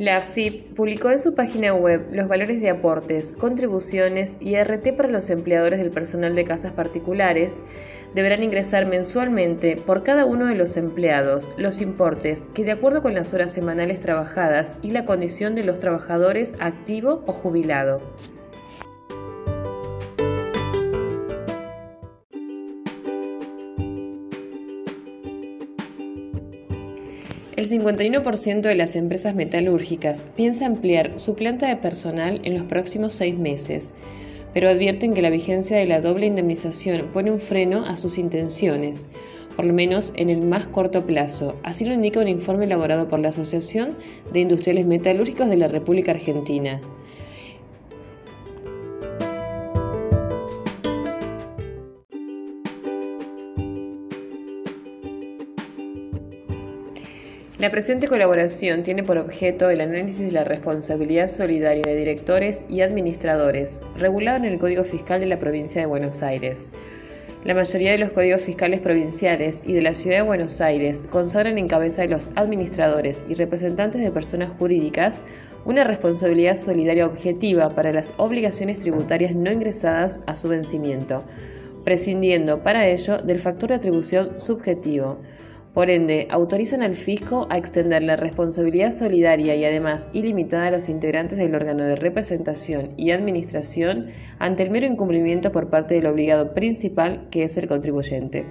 La AFIP publicó en su página web los valores de aportes, contribuciones y RT para los empleadores del personal de casas particulares. Deberán ingresar mensualmente por cada uno de los empleados los importes que, de acuerdo con las horas semanales trabajadas y la condición de los trabajadores activo o jubilado. El 51% de las empresas metalúrgicas piensa ampliar su planta de personal en los próximos seis meses, pero advierten que la vigencia de la doble indemnización pone un freno a sus intenciones, por lo menos en el más corto plazo. Así lo indica un informe elaborado por la Asociación de Industriales Metalúrgicos de la República Argentina. La presente colaboración tiene por objeto el análisis de la responsabilidad solidaria de directores y administradores, regulado en el Código Fiscal de la Provincia de Buenos Aires. La mayoría de los códigos fiscales provinciales y de la Ciudad de Buenos Aires consagran en cabeza de los administradores y representantes de personas jurídicas una responsabilidad solidaria objetiva para las obligaciones tributarias no ingresadas a su vencimiento, prescindiendo para ello del factor de atribución subjetivo por ende, autorizan al fisco a extender la responsabilidad solidaria y además ilimitada a los integrantes del órgano de representación y administración ante el mero incumplimiento por parte del obligado principal, que es el contribuyente.